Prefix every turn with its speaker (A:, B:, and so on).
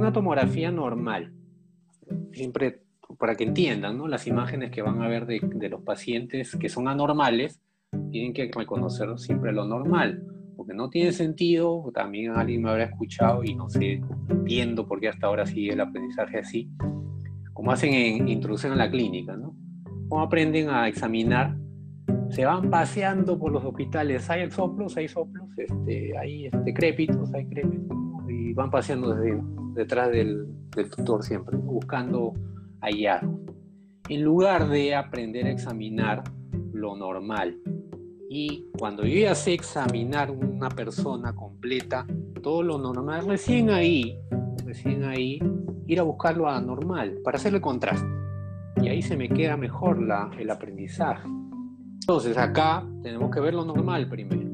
A: una tomografía normal, siempre para que entiendan, ¿no? Las imágenes que van a ver de, de los pacientes que son anormales, tienen que reconocer siempre lo normal, porque no tiene sentido, también alguien me habrá escuchado y no sé, entiendo por qué hasta ahora sigue el aprendizaje así, como hacen en introducción a la clínica, ¿no? Cómo aprenden a examinar, se van paseando por los hospitales, hay soplos, hay soplos, este, hay este, crépitos, hay crépitos, y van paseando detrás del, del tutor siempre, buscando hallazgos. En lugar de aprender a examinar lo normal, y cuando yo ya sé examinar una persona completa, todo lo normal, recién ahí, recién ahí, ir a buscar lo anormal para hacer el contraste. Y ahí se me queda mejor la, el aprendizaje. Entonces acá tenemos que ver lo normal primero.